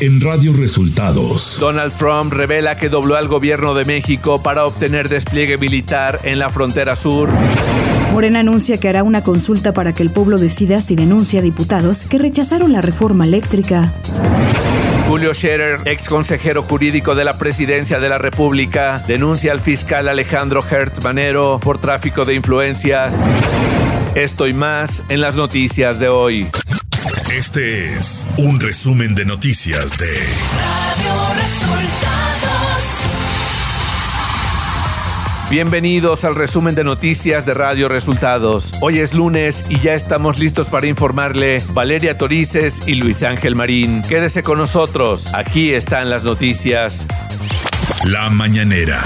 en Radio Resultados. Donald Trump revela que dobló al gobierno de México para obtener despliegue militar en la frontera sur. Morena anuncia que hará una consulta para que el pueblo decida si denuncia a diputados que rechazaron la reforma eléctrica. Julio Scherer, ex consejero jurídico de la Presidencia de la República, denuncia al fiscal Alejandro Hertz Manero por tráfico de influencias. Esto y más en las noticias de hoy. Este es un resumen de noticias de Radio Resultados. Bienvenidos al resumen de noticias de Radio Resultados. Hoy es lunes y ya estamos listos para informarle Valeria Torices y Luis Ángel Marín. Quédese con nosotros, aquí están las noticias. La mañanera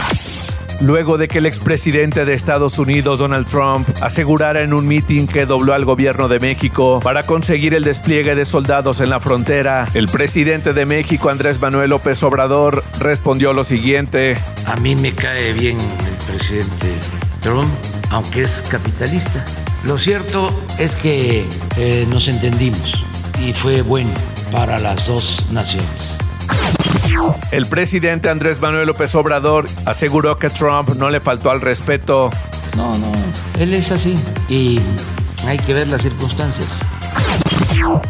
luego de que el expresidente de Estados Unidos, Donald Trump, asegurara en un mitin que dobló al gobierno de México para conseguir el despliegue de soldados en la frontera. El presidente de México, Andrés Manuel López Obrador, respondió lo siguiente. A mí me cae bien el presidente Trump, aunque es capitalista. Lo cierto es que eh, nos entendimos y fue bueno para las dos naciones. El presidente Andrés Manuel López Obrador aseguró que Trump no le faltó al respeto. No, no, él es así y hay que ver las circunstancias.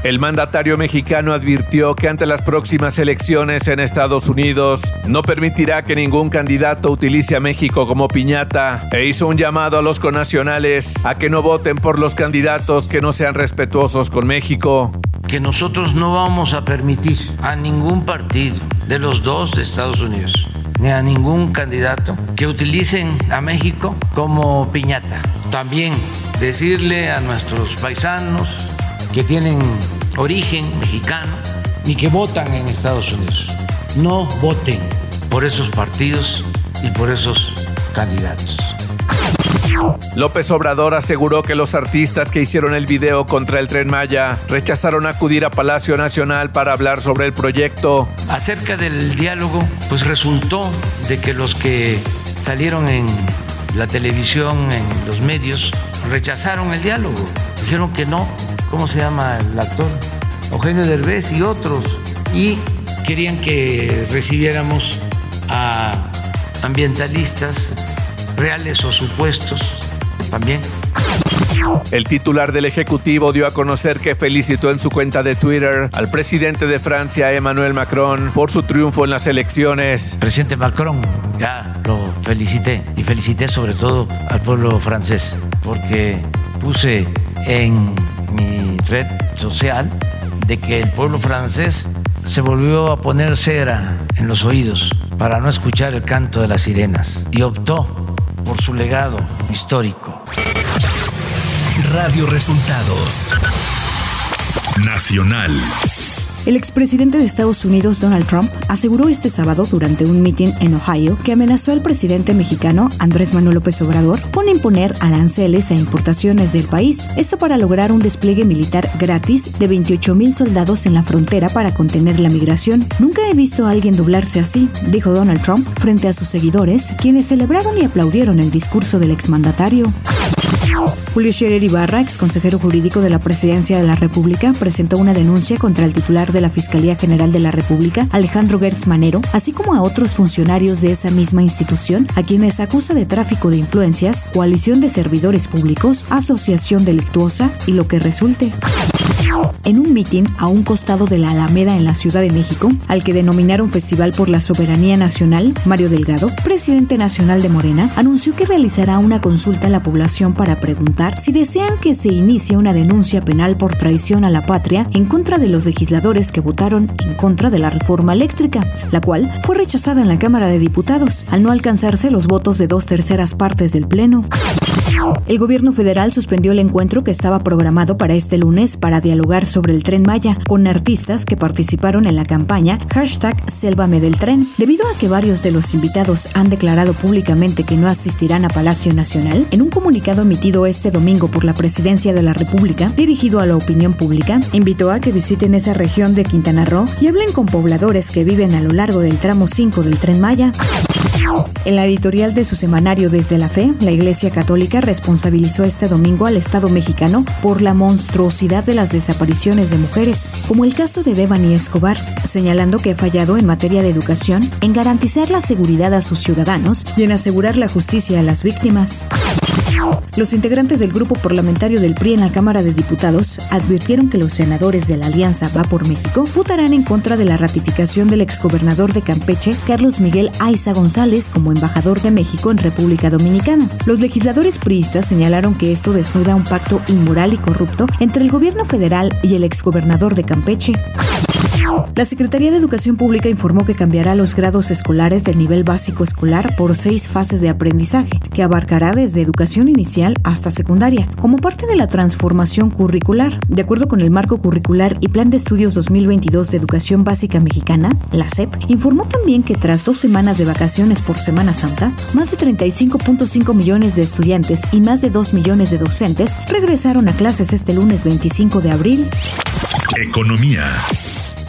El mandatario mexicano advirtió que ante las próximas elecciones en Estados Unidos no permitirá que ningún candidato utilice a México como piñata e hizo un llamado a los conacionales a que no voten por los candidatos que no sean respetuosos con México. Que nosotros no vamos a permitir a ningún partido de los dos de Estados Unidos ni a ningún candidato que utilicen a México como piñata. También decirle a nuestros paisanos que tienen origen mexicano ni que votan en Estados Unidos. No voten por esos partidos y por esos candidatos. López Obrador aseguró que los artistas que hicieron el video contra el tren Maya rechazaron acudir a Palacio Nacional para hablar sobre el proyecto. Acerca del diálogo, pues resultó de que los que salieron en la televisión, en los medios, rechazaron el diálogo. Dijeron que no, ¿cómo se llama el actor? Eugenio Derbez y otros. Y querían que recibiéramos a ambientalistas reales o supuestos también. El titular del Ejecutivo dio a conocer que felicitó en su cuenta de Twitter al presidente de Francia, Emmanuel Macron, por su triunfo en las elecciones. Presidente Macron, ya lo felicité y felicité sobre todo al pueblo francés, porque puse en mi red social de que el pueblo francés se volvió a poner cera en los oídos para no escuchar el canto de las sirenas y optó por su legado histórico. Radio Resultados Nacional. El expresidente de Estados Unidos, Donald Trump, aseguró este sábado durante un mitin en Ohio que amenazó al presidente mexicano, Andrés Manuel López Obrador, con imponer aranceles a importaciones del país. Esto para lograr un despliegue militar gratis de 28 mil soldados en la frontera para contener la migración. Nunca he visto a alguien doblarse así, dijo Donald Trump frente a sus seguidores, quienes celebraron y aplaudieron el discurso del exmandatario. Julio Scherer Ibarra, ex consejero jurídico de la Presidencia de la República, presentó una denuncia contra el titular de la Fiscalía General de la República, Alejandro Gertz Manero, así como a otros funcionarios de esa misma institución, a quienes acusa de tráfico de influencias, coalición de servidores públicos, asociación delictuosa y lo que resulte. En un mitin a un costado de la Alameda en la Ciudad de México, al que denominaron Festival por la Soberanía Nacional, Mario Delgado, presidente nacional de Morena, anunció que realizará una consulta a la población para preguntar si desean que se inicie una denuncia penal por traición a la patria en contra de los legisladores que votaron en contra de la reforma eléctrica, la cual fue rechazada en la Cámara de Diputados al no alcanzarse los votos de dos terceras partes del Pleno. El gobierno federal suspendió el encuentro que estaba programado para este lunes para dialogar sobre el tren Maya con artistas que participaron en la campaña hashtag Sélvame del tren. Debido a que varios de los invitados han declarado públicamente que no asistirán a Palacio Nacional, en un comunicado emitido este domingo por la Presidencia de la República, dirigido a la opinión pública, invitó a que visiten esa región de Quintana Roo y hablen con pobladores que viven a lo largo del tramo 5 del tren Maya. En la editorial de su semanario Desde la Fe, la Iglesia Católica responsabilizó este domingo al Estado mexicano por la monstruosidad de las desapariciones de mujeres, como el caso de Devani Escobar, señalando que ha fallado en materia de educación, en garantizar la seguridad a sus ciudadanos y en asegurar la justicia a las víctimas. Los integrantes del grupo parlamentario del PRI en la Cámara de Diputados advirtieron que los senadores de la Alianza Va por México votarán en contra de la ratificación del exgobernador de Campeche, Carlos Miguel Aiza González, como embajador de México en República Dominicana. Los legisladores priistas señalaron que esto desnuda un pacto inmoral y corrupto entre el gobierno federal y el exgobernador de Campeche. La Secretaría de Educación Pública informó que cambiará los grados escolares del nivel básico escolar por seis fases de aprendizaje, que abarcará desde educación inicial hasta secundaria, como parte de la transformación curricular. De acuerdo con el marco curricular y Plan de Estudios 2022 de Educación Básica Mexicana, la SEP informó también que tras dos semanas de vacaciones por Semana Santa, más de 35.5 millones de estudiantes y más de 2 millones de docentes regresaron a clases este lunes 25 de abril. Economía.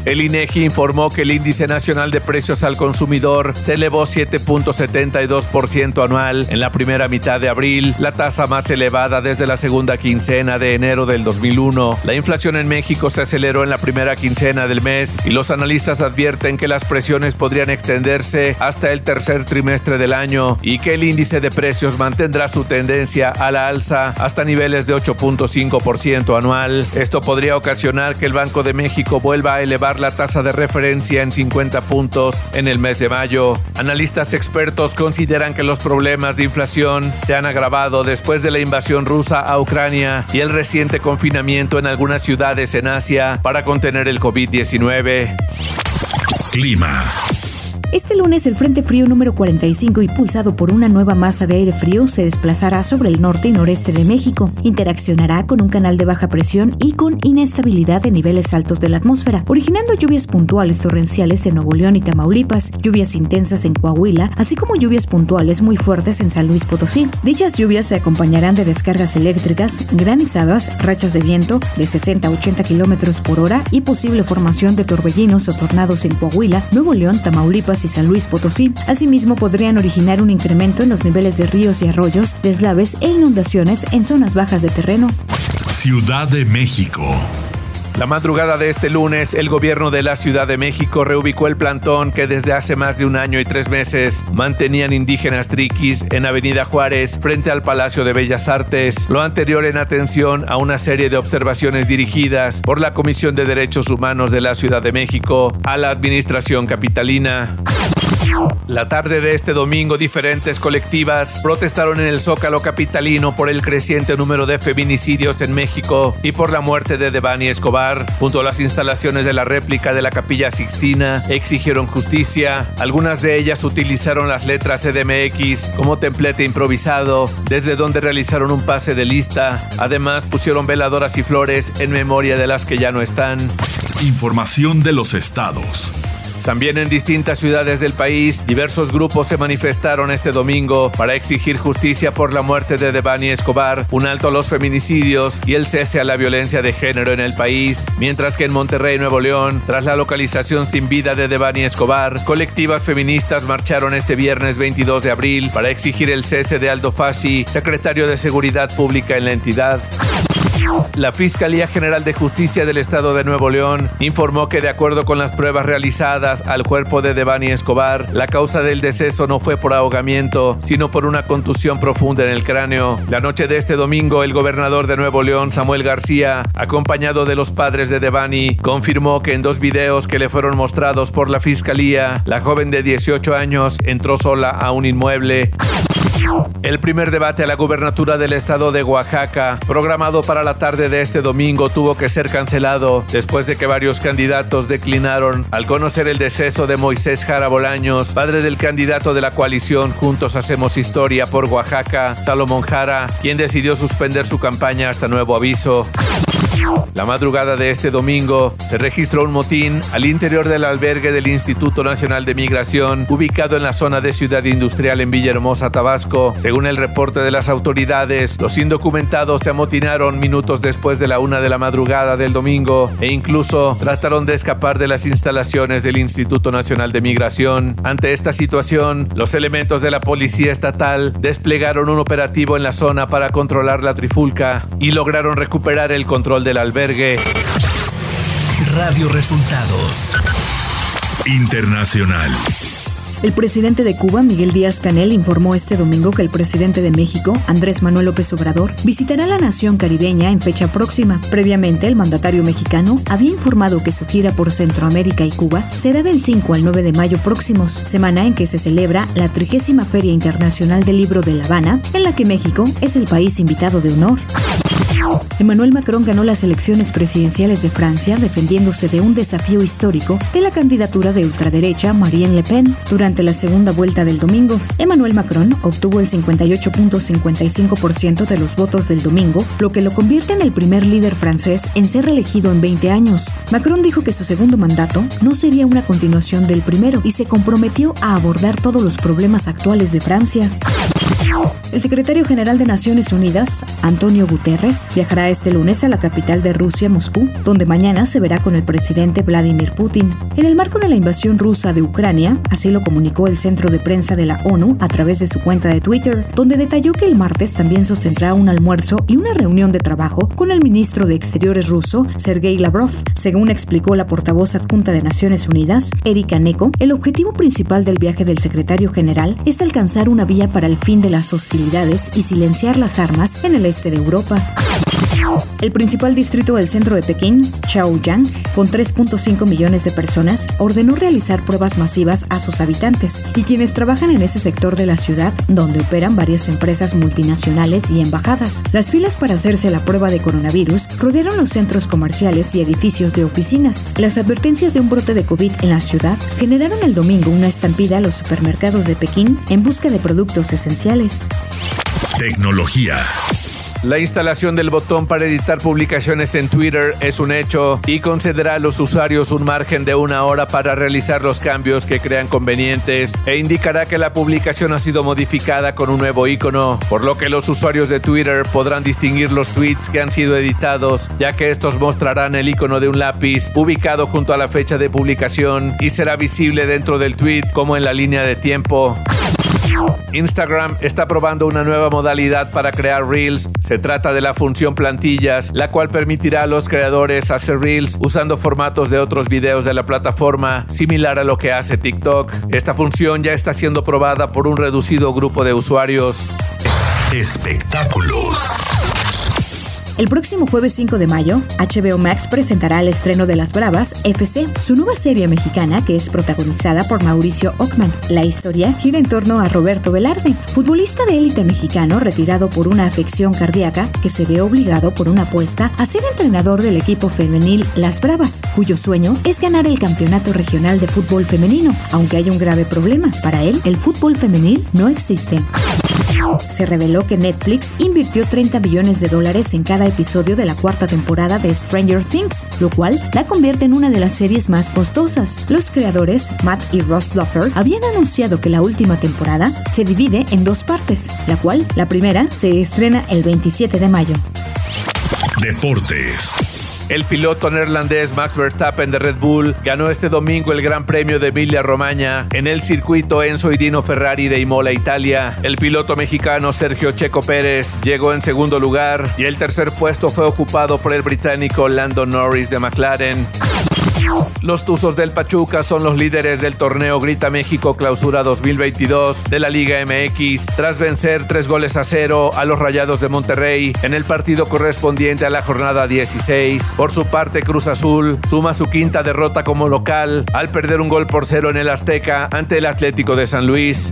El INEGI informó que el índice nacional de precios al consumidor se elevó 7.72% anual en la primera mitad de abril, la tasa más elevada desde la segunda quincena de enero del 2001. La inflación en México se aceleró en la primera quincena del mes y los analistas advierten que las presiones podrían extenderse hasta el tercer trimestre del año y que el índice de precios mantendrá su tendencia a la alza hasta niveles de 8.5% anual. Esto podría ocasionar que el Banco de México vuelva a elevar la tasa de referencia en 50 puntos en el mes de mayo. Analistas expertos consideran que los problemas de inflación se han agravado después de la invasión rusa a Ucrania y el reciente confinamiento en algunas ciudades en Asia para contener el COVID-19. Clima. Este lunes el Frente Frío número 45, impulsado por una nueva masa de aire frío, se desplazará sobre el norte y noreste de México. Interaccionará con un canal de baja presión y con inestabilidad de niveles altos de la atmósfera, originando lluvias puntuales torrenciales en Nuevo León y Tamaulipas, lluvias intensas en Coahuila, así como lluvias puntuales muy fuertes en San Luis Potosí. Dichas lluvias se acompañarán de descargas eléctricas, granizadas, rachas de viento de 60 a 80 kilómetros por hora y posible formación de torbellinos o tornados en Coahuila, Nuevo León, Tamaulipas y San Luis Potosí. Asimismo, podrían originar un incremento en los niveles de ríos y arroyos, deslaves e inundaciones en zonas bajas de terreno. Ciudad de México. La madrugada de este lunes, el gobierno de la Ciudad de México reubicó el plantón que desde hace más de un año y tres meses mantenían indígenas triquis en Avenida Juárez frente al Palacio de Bellas Artes, lo anterior en atención a una serie de observaciones dirigidas por la Comisión de Derechos Humanos de la Ciudad de México a la Administración Capitalina. La tarde de este domingo, diferentes colectivas protestaron en el Zócalo capitalino por el creciente número de feminicidios en México y por la muerte de Devani Escobar. Junto a las instalaciones de la réplica de la Capilla Sixtina, exigieron justicia. Algunas de ellas utilizaron las letras CDMX como templete improvisado, desde donde realizaron un pase de lista. Además, pusieron veladoras y flores en memoria de las que ya no están. Información de los estados. También en distintas ciudades del país, diversos grupos se manifestaron este domingo para exigir justicia por la muerte de Devani Escobar, un alto a los feminicidios y el cese a la violencia de género en el país. Mientras que en Monterrey, Nuevo León, tras la localización sin vida de Devani Escobar, colectivas feministas marcharon este viernes 22 de abril para exigir el cese de Aldo Fassi, secretario de Seguridad Pública en la entidad. La Fiscalía General de Justicia del Estado de Nuevo León informó que de acuerdo con las pruebas realizadas al cuerpo de Devani Escobar, la causa del deceso no fue por ahogamiento, sino por una contusión profunda en el cráneo. La noche de este domingo, el gobernador de Nuevo León, Samuel García, acompañado de los padres de Devani, confirmó que en dos videos que le fueron mostrados por la Fiscalía, la joven de 18 años entró sola a un inmueble. El primer debate a la gubernatura del estado de Oaxaca, programado para la tarde de este domingo, tuvo que ser cancelado después de que varios candidatos declinaron al conocer el deceso de Moisés Jara Bolaños, padre del candidato de la coalición Juntos Hacemos Historia por Oaxaca, Salomón Jara, quien decidió suspender su campaña hasta nuevo aviso. La madrugada de este domingo se registró un motín al interior del albergue del Instituto Nacional de Migración, ubicado en la zona de Ciudad Industrial en Villahermosa, Tabasco. Según el reporte de las autoridades, los indocumentados se amotinaron minutos después de la una de la madrugada del domingo e incluso trataron de escapar de las instalaciones del Instituto Nacional de Migración. Ante esta situación, los elementos de la Policía Estatal desplegaron un operativo en la zona para controlar la trifulca y lograron recuperar el control del albergue. Radio Resultados Internacional. El presidente de Cuba, Miguel Díaz Canel, informó este domingo que el presidente de México, Andrés Manuel López Obrador, visitará la nación caribeña en fecha próxima. Previamente, el mandatario mexicano había informado que su gira por Centroamérica y Cuba será del 5 al 9 de mayo próximos, semana en que se celebra la trigésima Feria Internacional del Libro de La Habana, en la que México es el país invitado de honor. Emmanuel Macron ganó las elecciones presidenciales de Francia defendiéndose de un desafío histórico de la candidatura de ultraderecha Marine Le Pen. Durante la segunda vuelta del domingo, Emmanuel Macron obtuvo el 58.55% de los votos del domingo, lo que lo convierte en el primer líder francés en ser reelegido en 20 años. Macron dijo que su segundo mandato no sería una continuación del primero y se comprometió a abordar todos los problemas actuales de Francia. El secretario general de Naciones Unidas, Antonio Guterres, viajará este lunes a la capital de Rusia, Moscú, donde mañana se verá con el presidente Vladimir Putin. En el marco de la invasión rusa de Ucrania, así lo comunicó el centro de prensa de la ONU a través de su cuenta de Twitter, donde detalló que el martes también sostendrá un almuerzo y una reunión de trabajo con el ministro de Exteriores ruso, Sergei Lavrov. Según explicó la portavoz adjunta de Naciones Unidas, Erika Neko, el objetivo principal del viaje del secretario general es alcanzar una vía para el fin de las hostilidades y silenciar las armas en el este de Europa. El principal distrito del centro de Pekín, Chaoyang, con 3.5 millones de personas, ordenó realizar pruebas masivas a sus habitantes y quienes trabajan en ese sector de la ciudad, donde operan varias empresas multinacionales y embajadas. Las filas para hacerse la prueba de coronavirus rodearon los centros comerciales y edificios de oficinas. Las advertencias de un brote de COVID en la ciudad generaron el domingo una estampida a los supermercados de Pekín en busca de productos esenciales. Tecnología. La instalación del botón para editar publicaciones en Twitter es un hecho y concederá a los usuarios un margen de una hora para realizar los cambios que crean convenientes e indicará que la publicación ha sido modificada con un nuevo icono, por lo que los usuarios de Twitter podrán distinguir los tweets que han sido editados, ya que estos mostrarán el icono de un lápiz ubicado junto a la fecha de publicación y será visible dentro del tweet como en la línea de tiempo. Instagram está probando una nueva modalidad para crear Reels. Se trata de la función plantillas, la cual permitirá a los creadores hacer Reels usando formatos de otros videos de la plataforma, similar a lo que hace TikTok. Esta función ya está siendo probada por un reducido grupo de usuarios. Espectáculos. El próximo jueves 5 de mayo, HBO Max presentará el estreno de Las Bravas FC, su nueva serie mexicana que es protagonizada por Mauricio Ockman. La historia gira en torno a Roberto Velarde, futbolista de élite mexicano retirado por una afección cardíaca que se ve obligado por una apuesta a ser entrenador del equipo femenil Las Bravas, cuyo sueño es ganar el campeonato regional de fútbol femenino, aunque hay un grave problema. Para él, el fútbol femenil no existe. Se reveló que Netflix invirtió 30 millones de dólares en cada episodio de la cuarta temporada de Stranger Things, lo cual la convierte en una de las series más costosas. Los creadores, Matt y Ross Duffer, habían anunciado que la última temporada se divide en dos partes, la cual, la primera, se estrena el 27 de mayo. Deportes. El piloto neerlandés Max Verstappen de Red Bull ganó este domingo el Gran Premio de Emilia Romagna en el circuito Enzo y Dino Ferrari de Imola, Italia. El piloto mexicano Sergio Checo Pérez llegó en segundo lugar y el tercer puesto fue ocupado por el británico Lando Norris de McLaren. Los Tuzos del Pachuca son los líderes del torneo Grita México Clausura 2022 de la Liga MX tras vencer tres goles a cero a los Rayados de Monterrey en el partido correspondiente a la jornada 16. Por su parte, Cruz Azul suma su quinta derrota como local al perder un gol por cero en el Azteca ante el Atlético de San Luis.